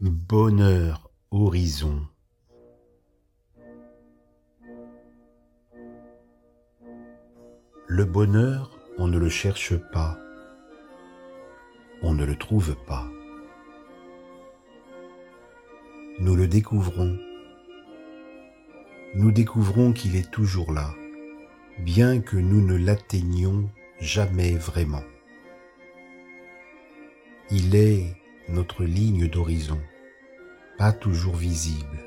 Bonheur horizon. Le bonheur, on ne le cherche pas, on ne le trouve pas. Nous le découvrons. Nous découvrons qu'il est toujours là, bien que nous ne l'atteignions jamais vraiment. Il est notre ligne d'horizon, pas toujours visible,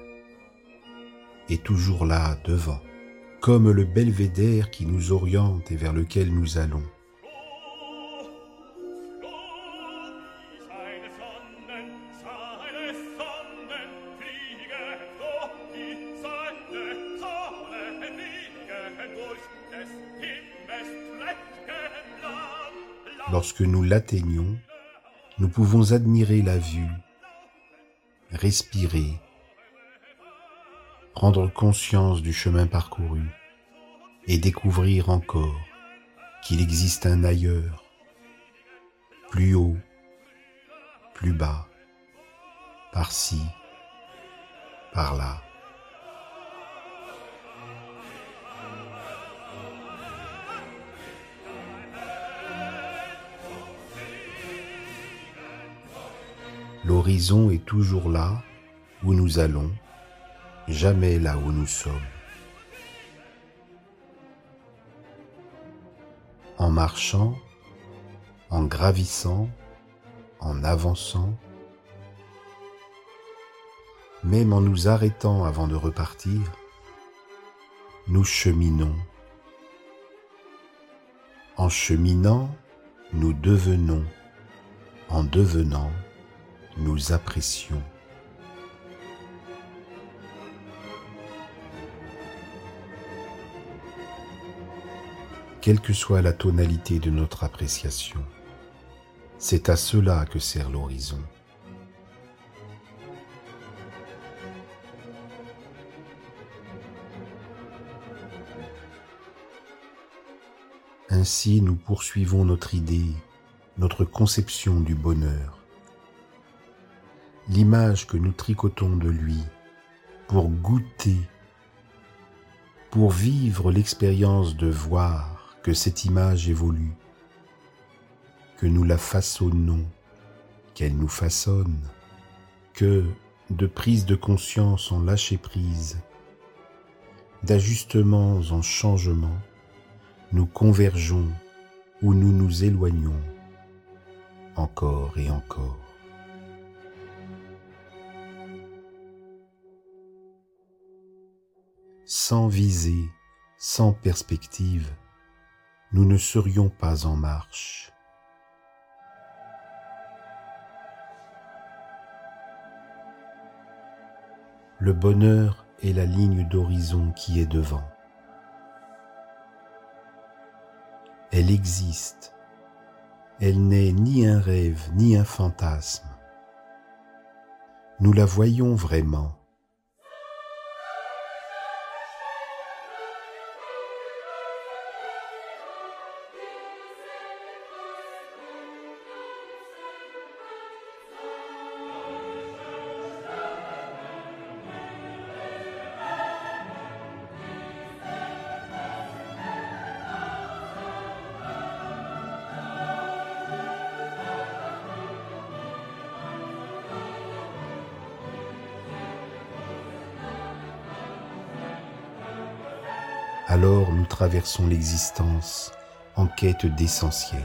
et toujours là devant, comme le belvédère qui nous oriente et vers lequel nous allons. Lorsque nous l'atteignons, nous pouvons admirer la vue, respirer, prendre conscience du chemin parcouru et découvrir encore qu'il existe un ailleurs, plus haut, plus bas, par-ci, par-là. L'horizon est toujours là où nous allons, jamais là où nous sommes. En marchant, en gravissant, en avançant, même en nous arrêtant avant de repartir, nous cheminons. En cheminant, nous devenons. En devenant, nous apprécions. Quelle que soit la tonalité de notre appréciation, c'est à cela que sert l'horizon. Ainsi nous poursuivons notre idée, notre conception du bonheur l'image que nous tricotons de lui pour goûter, pour vivre l'expérience de voir que cette image évolue, que nous la façonnons, qu'elle nous façonne, que de prise de conscience en lâcher prise, d'ajustements en changements, nous convergeons ou nous nous éloignons encore et encore. Sans visée, sans perspective, nous ne serions pas en marche. Le bonheur est la ligne d'horizon qui est devant. Elle existe. Elle n'est ni un rêve ni un fantasme. Nous la voyons vraiment alors nous traversons l'existence en quête d'essentiel.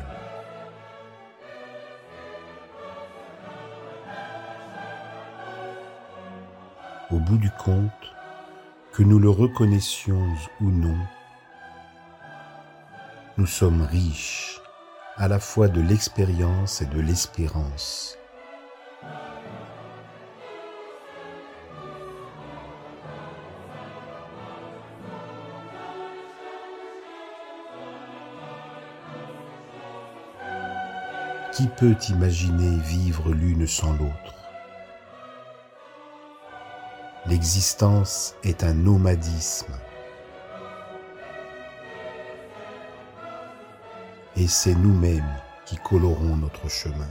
Au bout du compte, que nous le reconnaissions ou non, nous sommes riches à la fois de l'expérience et de l'espérance. Qui peut imaginer vivre l'une sans l'autre L'existence est un nomadisme. Et c'est nous-mêmes qui colorons notre chemin.